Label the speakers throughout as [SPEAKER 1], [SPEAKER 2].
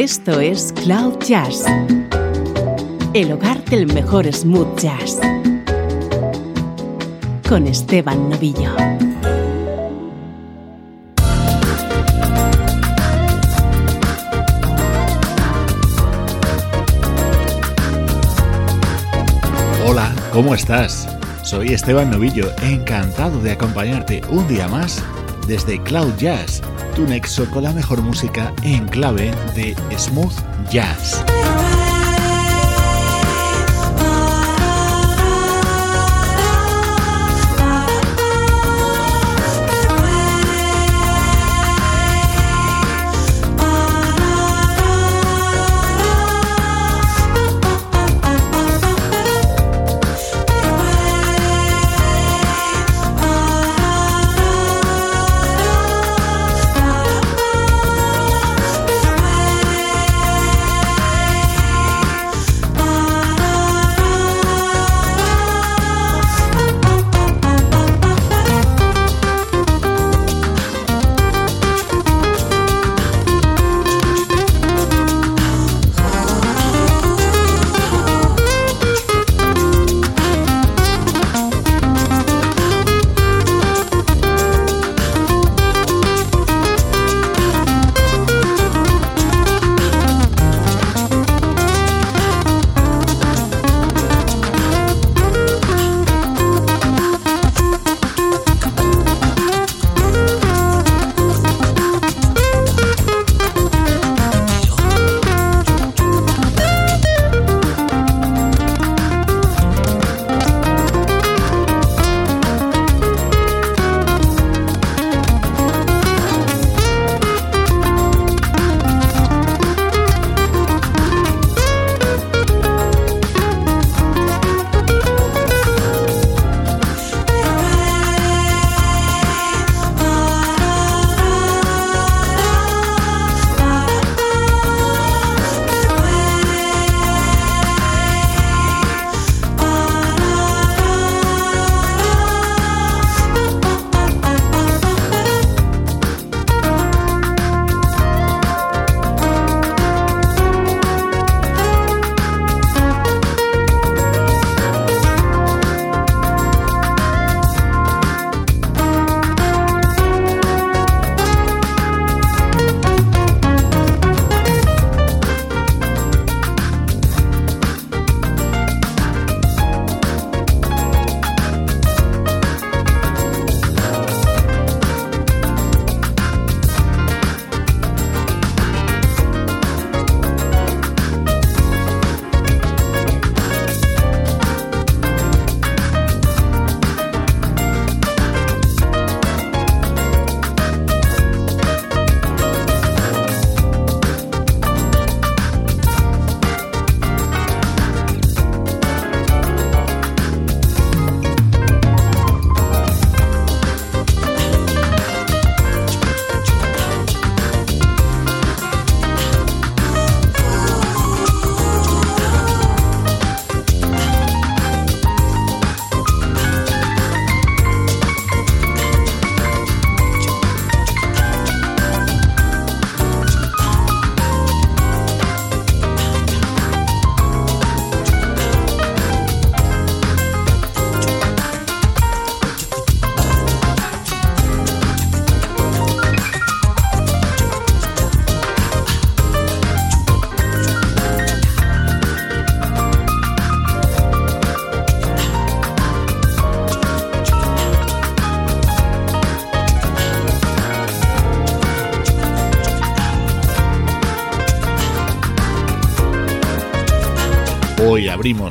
[SPEAKER 1] Esto es Cloud Jazz, el hogar del mejor smooth jazz, con Esteban Novillo.
[SPEAKER 2] Hola, ¿cómo estás? Soy Esteban Novillo, encantado de acompañarte un día más desde Cloud Jazz, tu nexo con la mejor música en clave de smooth jazz.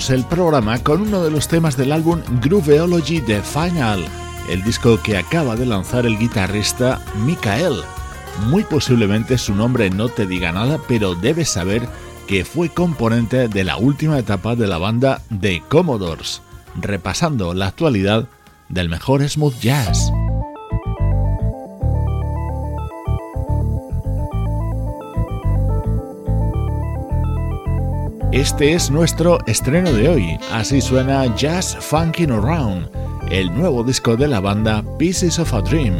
[SPEAKER 2] El programa con uno de los temas del álbum Grooveology The Final, el disco que acaba de lanzar el guitarrista Mikael. Muy posiblemente su nombre no te diga nada, pero debes saber que fue componente de la última etapa de la banda The Commodores, repasando la actualidad del mejor smooth jazz. Este es nuestro estreno de hoy, así suena Jazz Funkin' Around, el nuevo disco de la banda Pieces of a Dream.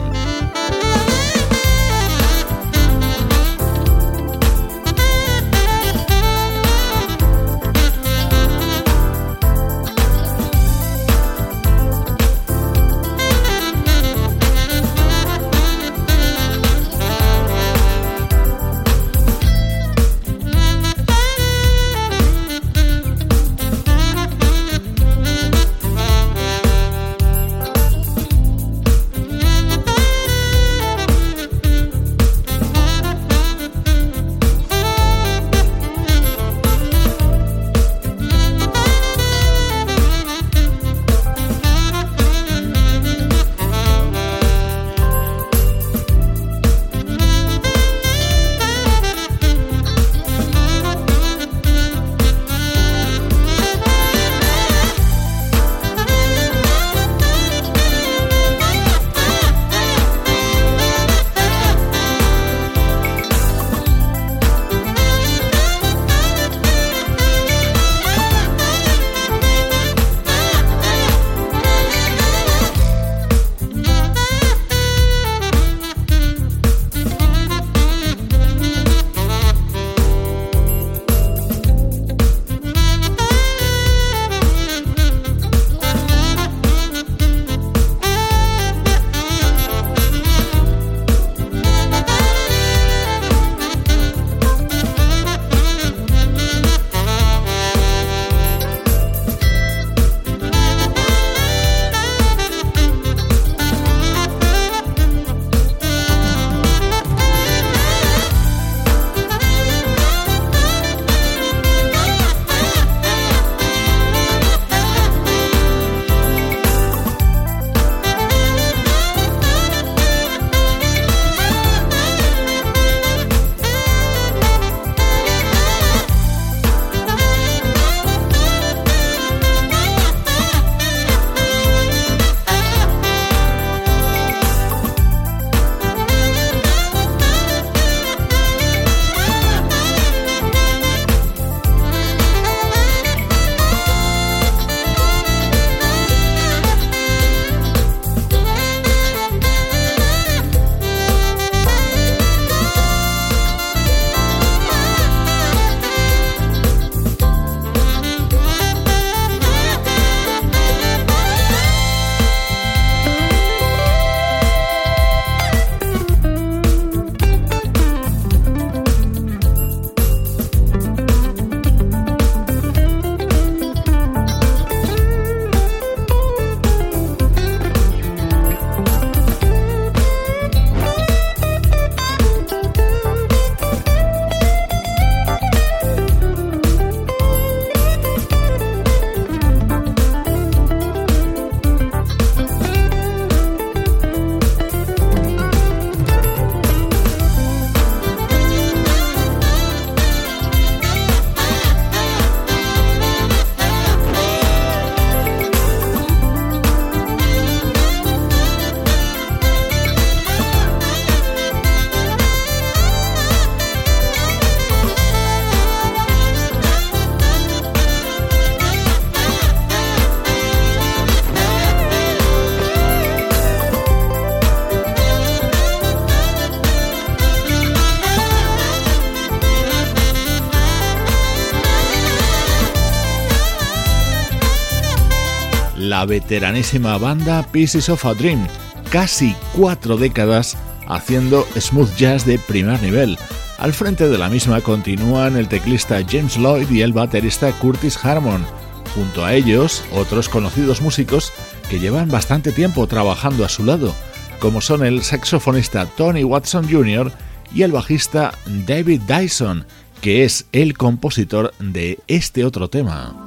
[SPEAKER 2] La veteranísima banda Pieces of a Dream, casi cuatro décadas haciendo smooth jazz de primer nivel. Al frente de la misma continúan el teclista James Lloyd y el baterista Curtis Harmon. Junto a ellos, otros conocidos músicos que llevan bastante tiempo trabajando a su lado, como son el saxofonista Tony Watson Jr. y el bajista David Dyson, que es el compositor de este otro tema.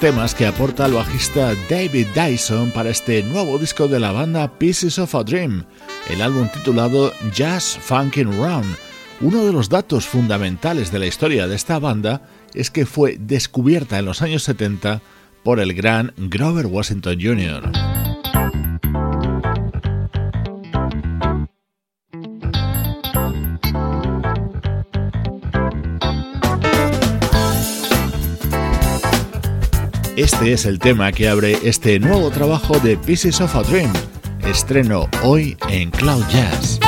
[SPEAKER 2] Temas que aporta el bajista David Dyson para este nuevo disco de la banda Pieces of a Dream, el álbum titulado Jazz Funkin' Round. Uno de los datos fundamentales de la historia de esta banda es que fue descubierta en los años 70 por el gran Grover Washington Jr. Este es el tema que abre este nuevo trabajo de Pieces of a Dream, estreno hoy en Cloud Jazz.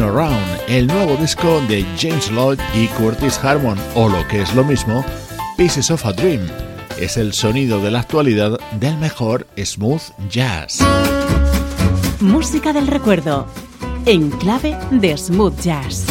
[SPEAKER 2] Around, el nuevo disco de James Lloyd y Curtis Harmon, o lo que es lo mismo, Pieces of a Dream. es el sonido de la actualidad del mejor smooth jazz.
[SPEAKER 1] Música del recuerdo, en clave de smooth jazz.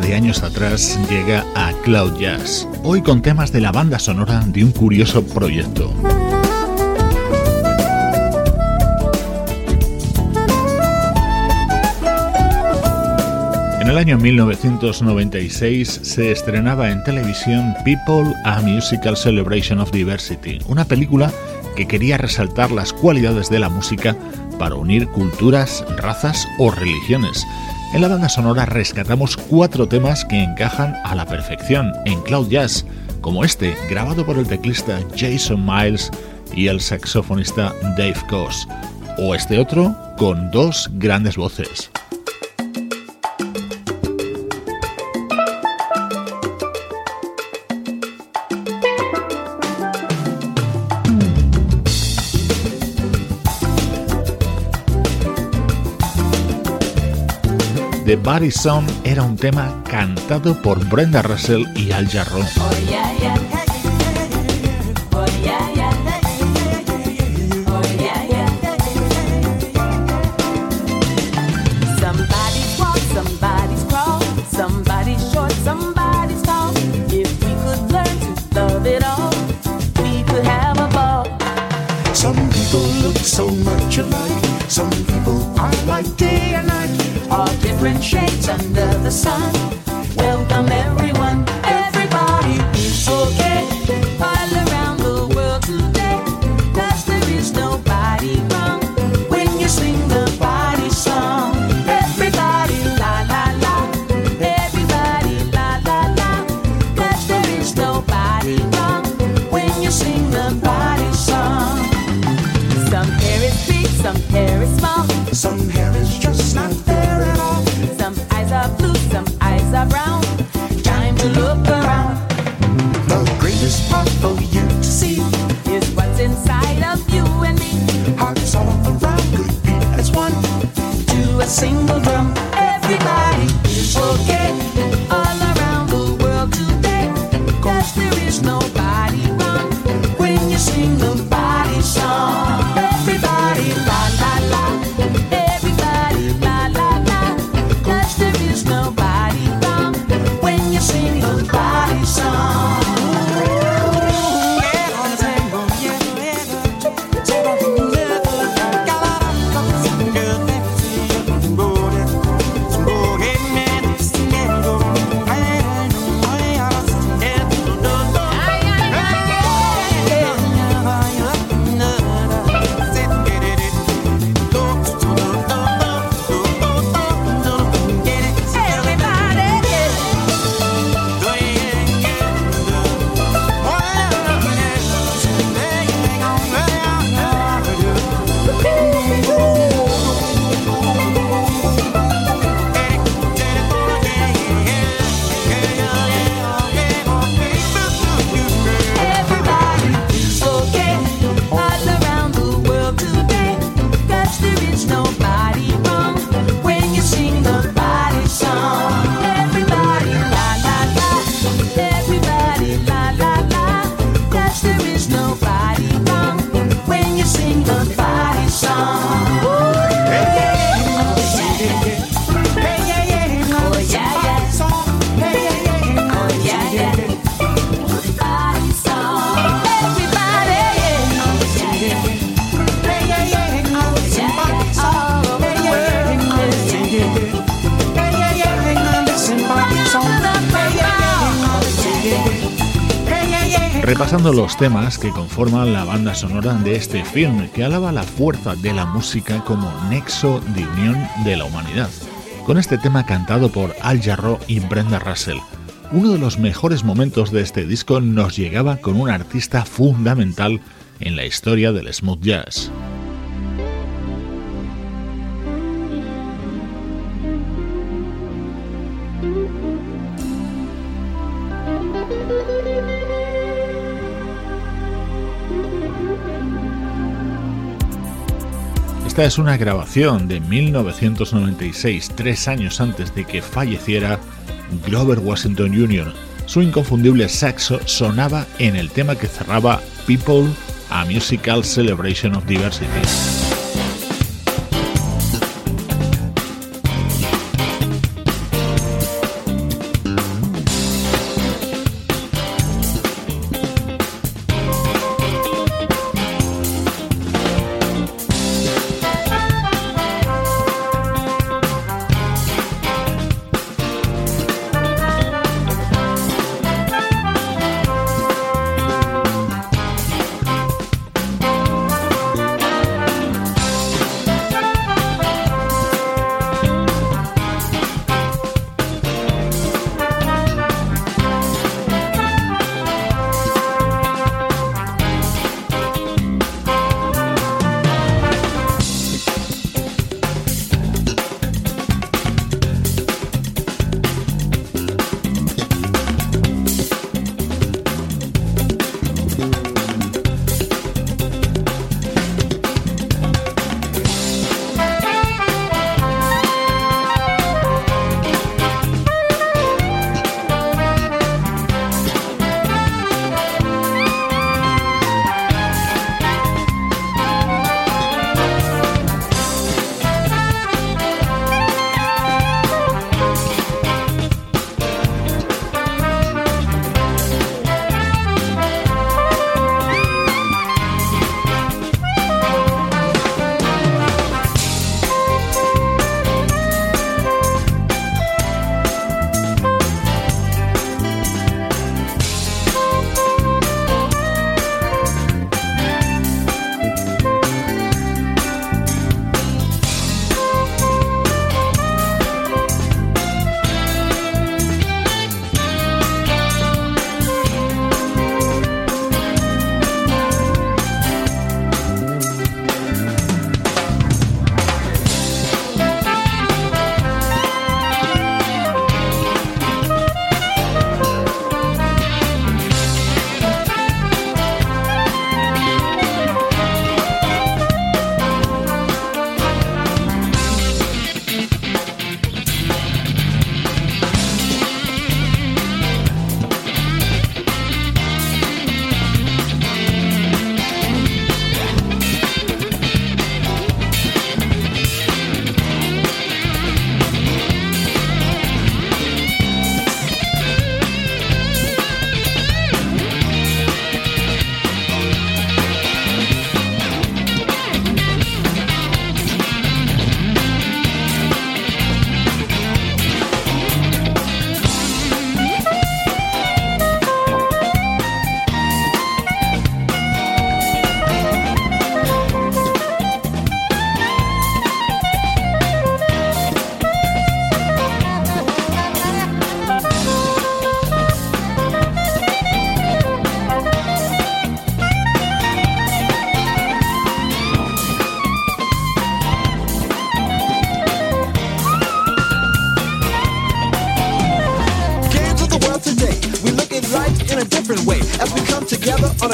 [SPEAKER 2] De años atrás llega a
[SPEAKER 3] Cloud Jazz, hoy con temas de la banda sonora de un curioso proyecto. En el año 1996 se estrenaba en televisión People a Musical Celebration of Diversity, una película que quería resaltar las cualidades de la música para unir culturas, razas o religiones. En la banda sonora rescatamos cuatro temas que encajan a la perfección en Cloud Jazz, como este, grabado por el teclista Jason Miles y el saxofonista Dave Koz, o este otro con dos grandes voces. The Body Song era un tema cantado por Brenda Russell y Al Jarreau. Oh, different shades under the sun. Repasando los temas que conforman la banda sonora de este film que alaba la fuerza de la música como nexo de unión de la humanidad, con este tema cantado por Al Jarreau y Brenda Russell. Uno de los mejores momentos de este disco nos llegaba con un artista fundamental en la historia del smooth jazz. Esta es una grabación de 1996, tres años antes de que falleciera Grover Washington Jr. Su inconfundible saxo sonaba en el tema que cerraba People, a Musical Celebration of Diversity.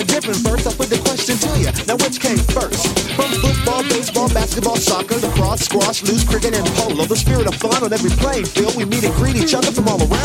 [SPEAKER 4] A different verse, I put the question to you. Now which came first? From football, baseball, basketball, soccer, lacrosse, squash, loose, cricket, and polo. The spirit of fun on every playing field. We meet and greet each other from all around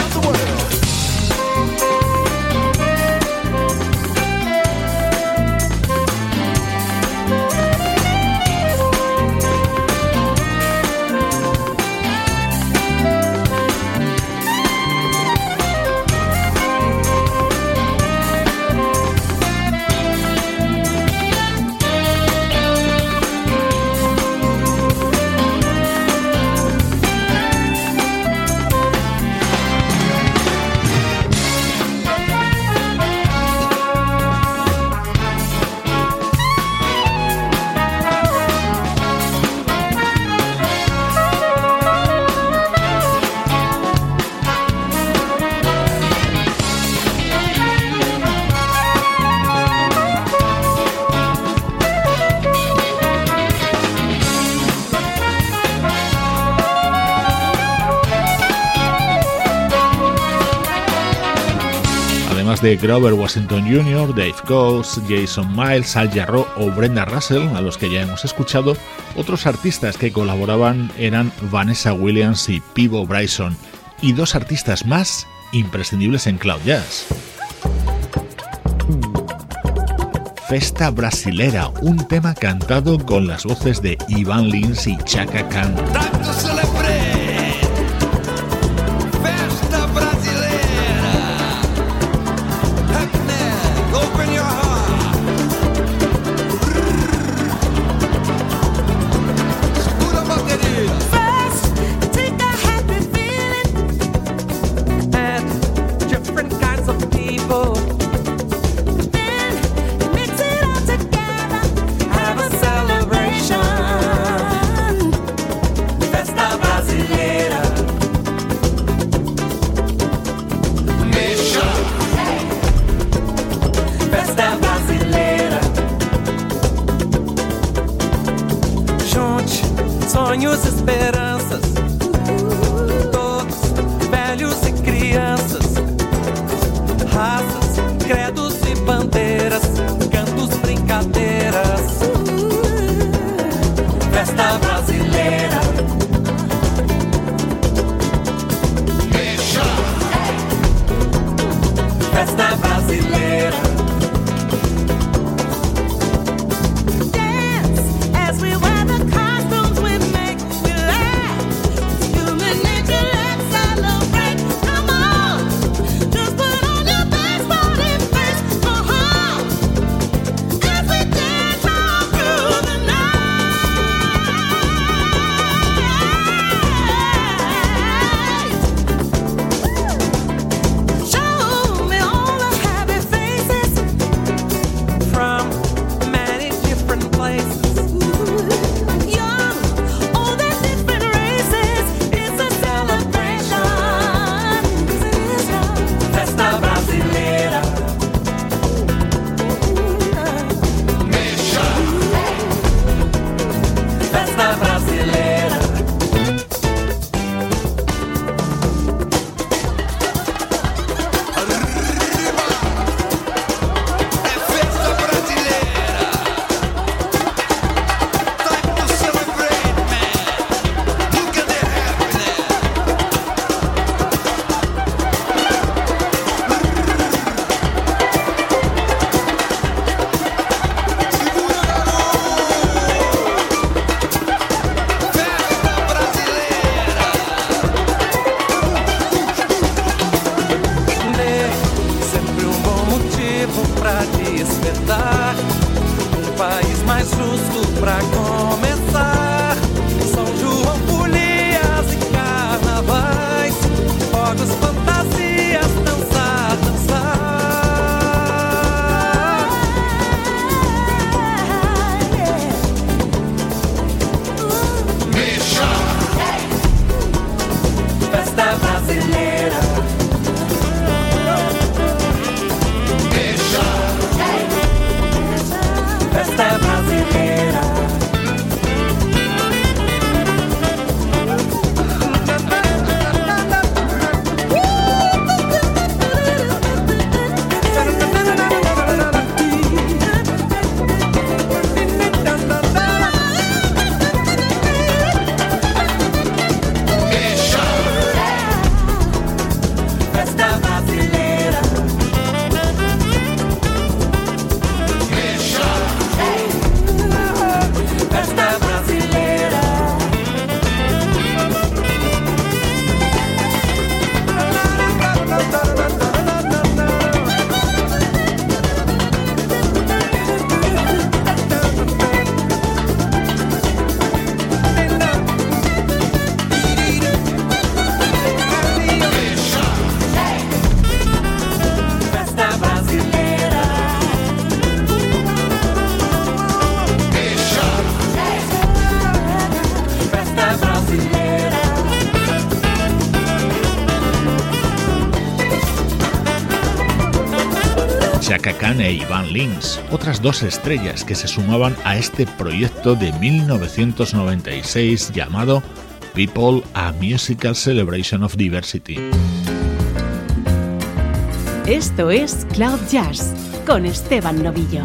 [SPEAKER 5] de Grover Washington Jr., Dave Coase, Jason Miles, Al Jarreau o Brenda Russell, a los que ya hemos escuchado, otros artistas que colaboraban eran Vanessa Williams y Pivo Bryson, y dos artistas más imprescindibles en Cloud Jazz. Festa Brasilera, un tema cantado con las voces de Ivan Lins y Chaka Khan.
[SPEAKER 2] E Ivan Lins, otras dos estrellas que se sumaban a este proyecto de 1996 llamado People a Musical Celebration of Diversity.
[SPEAKER 1] Esto es Cloud Jazz con Esteban Novillo.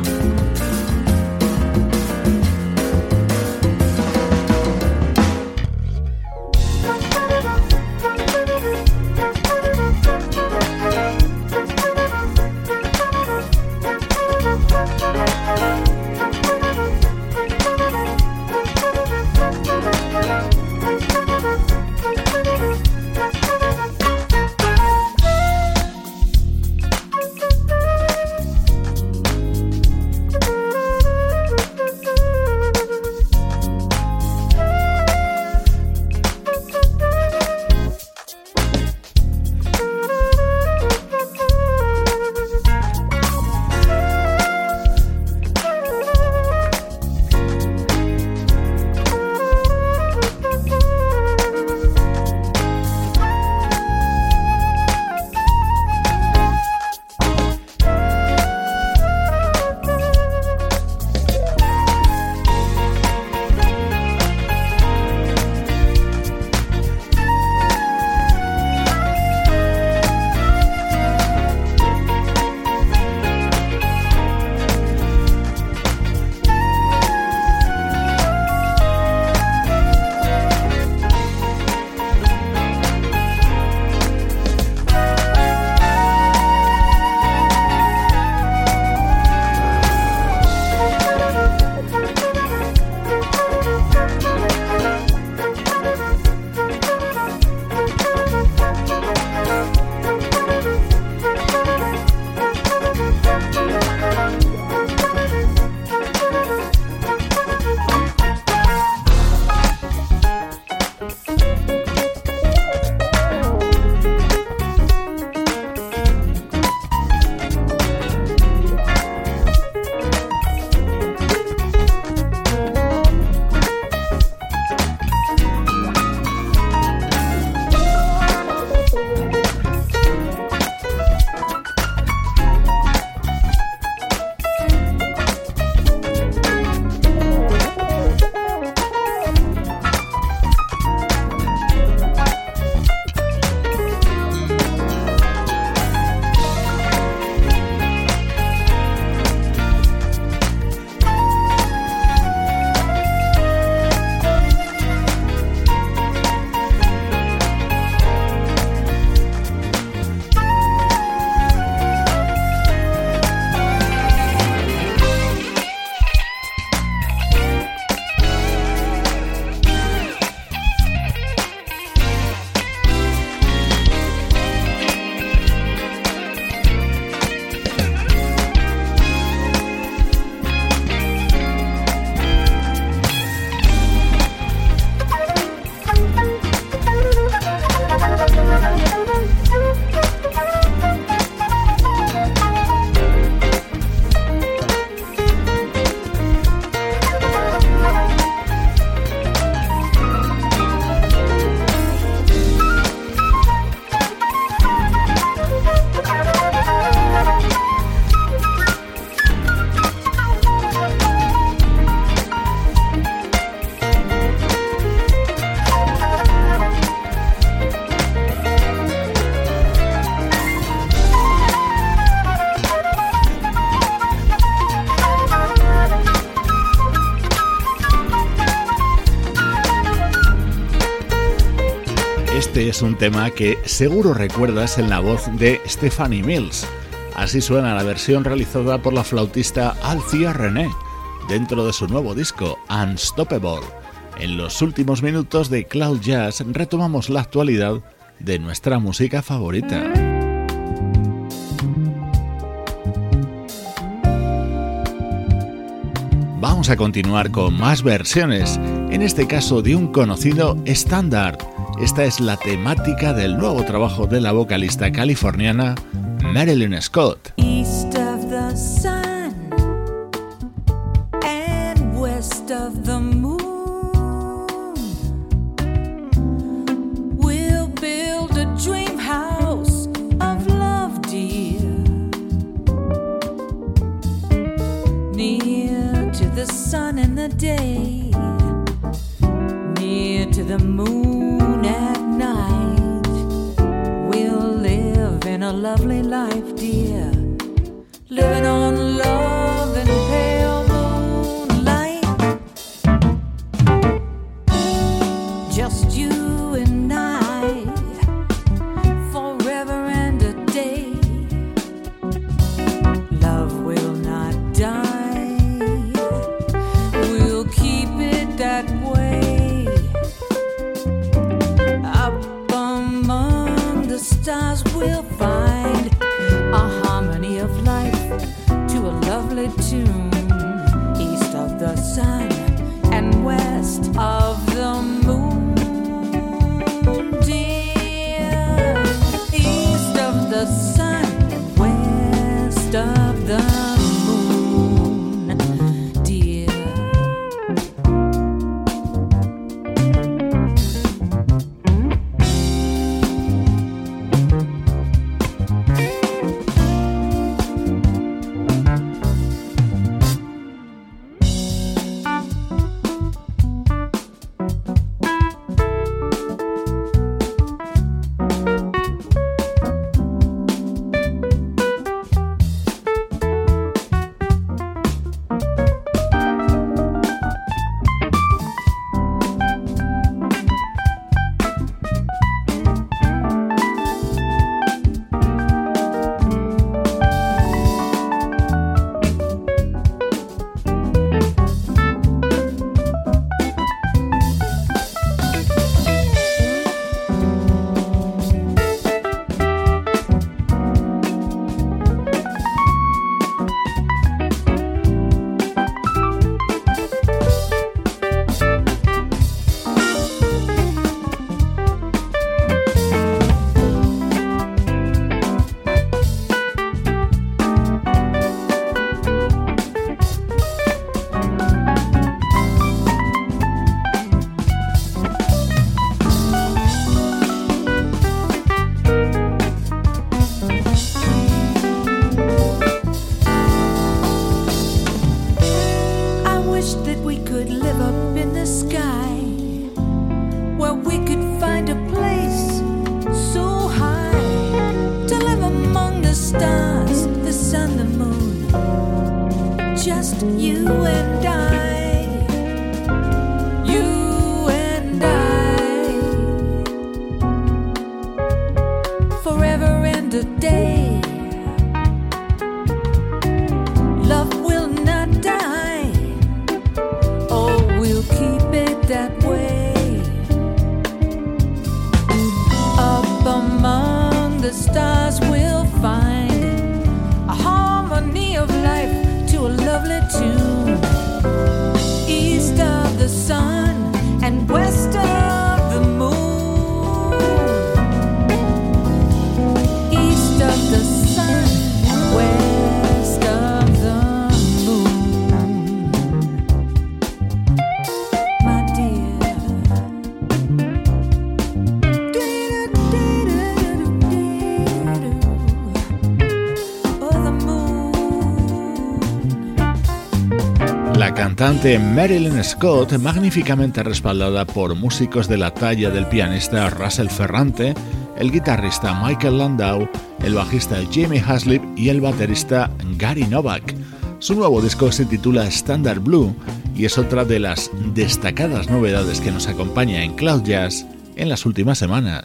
[SPEAKER 2] Tema que seguro recuerdas en la voz de Stephanie Mills. Así suena la versión realizada por la flautista Alcia René dentro de su nuevo disco Unstoppable. En los últimos minutos de Cloud Jazz retomamos la actualidad de nuestra música favorita. Vamos a continuar con más versiones, en este caso de un conocido estándar esta es la temática del nuevo trabajo de la vocalista californiana Marilyn Scott.
[SPEAKER 3] East of the sun and west of the moon. We'll build a dream house of love, dear. Near to the sun in the day, near to the moon. a lovely life, dear. Living on
[SPEAKER 2] cantante Marilyn Scott, magníficamente respaldada por músicos de la talla del pianista Russell Ferrante, el guitarrista Michael Landau, el bajista Jimmy Haslip y el baterista Gary Novak. Su nuevo disco se titula Standard Blue y es otra de las destacadas novedades que nos acompaña en Cloud Jazz en las últimas semanas.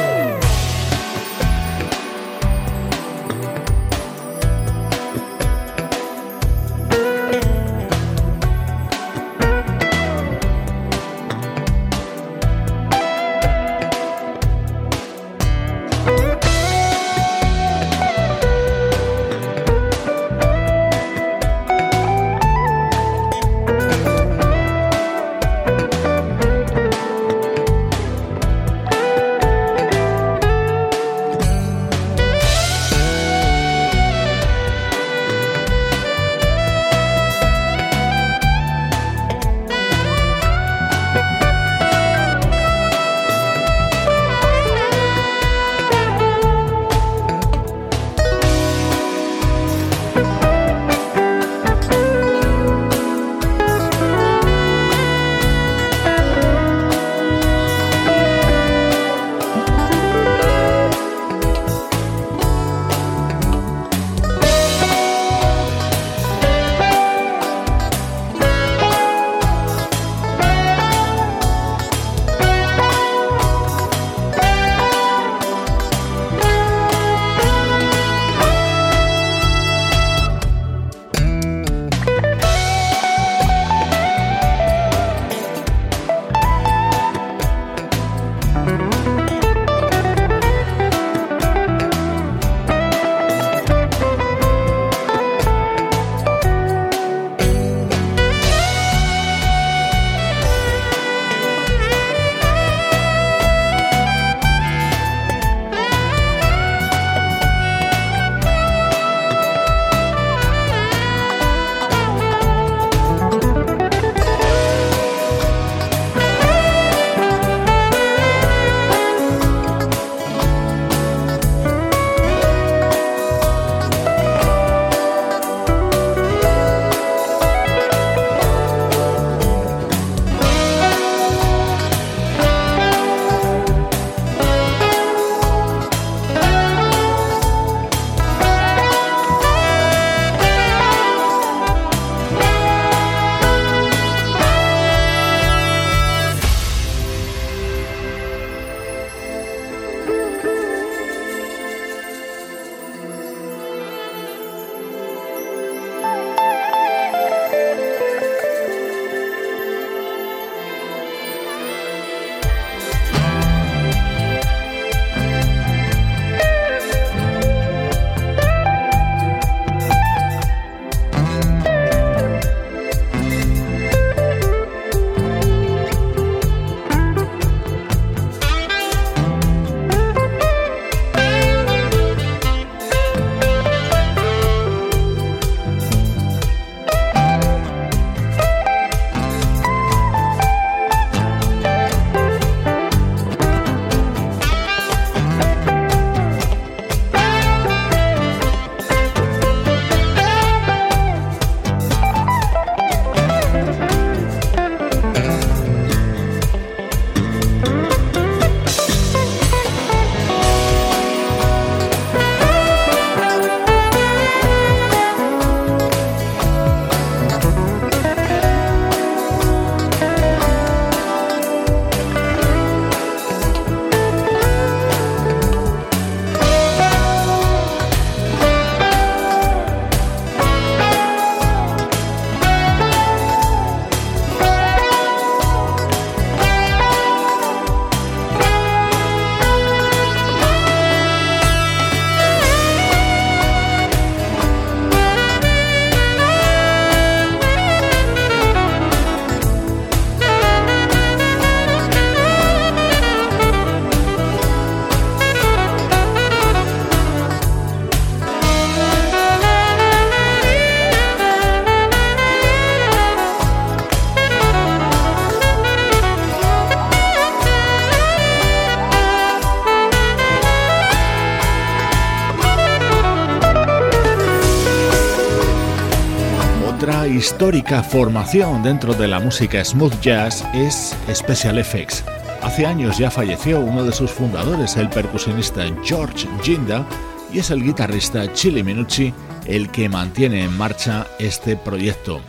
[SPEAKER 2] Histórica formación dentro de la música smooth jazz es Special Effects. Hace años ya falleció uno de sus fundadores, el percusionista George Ginda, y es el guitarrista Chili Minucci el que mantiene en marcha este proyecto.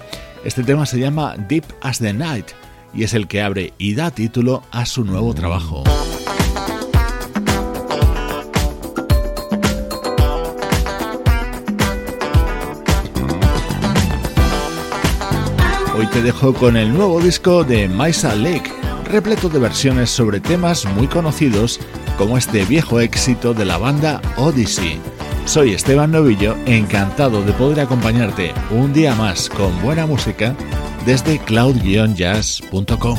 [SPEAKER 2] Este tema se llama Deep as the Night y es el que abre y da título a su nuevo trabajo. Hoy te dejo con el nuevo disco de Maisa Lake, repleto de versiones sobre temas muy conocidos como este viejo éxito de la banda Odyssey. Soy Esteban Novillo, encantado de poder acompañarte un día más con buena música desde cloud-jazz.com.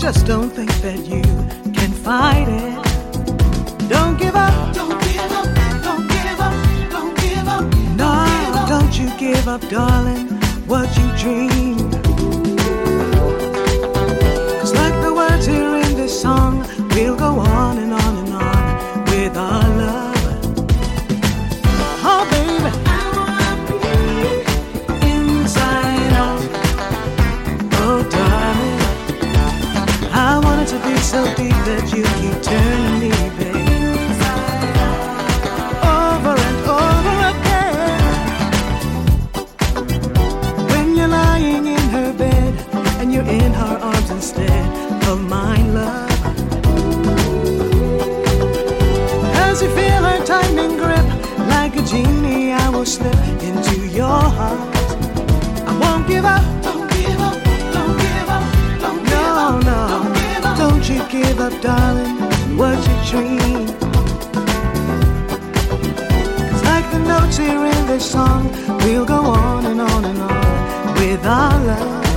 [SPEAKER 6] just don't think that you can fight it. Don't give up, don't give up, don't give up, don't give up. No, don't you give up, darling, what you dream. So deep that you keep turning me, baby. Over and over again. When you're lying in her bed and you're in her arms instead of mine, love. As you feel her tightening grip, like a genie, I will slip into your heart. I won't give up. Up, darling. What you dream. It's like the notes here in this song. We'll go on and on and on with our love.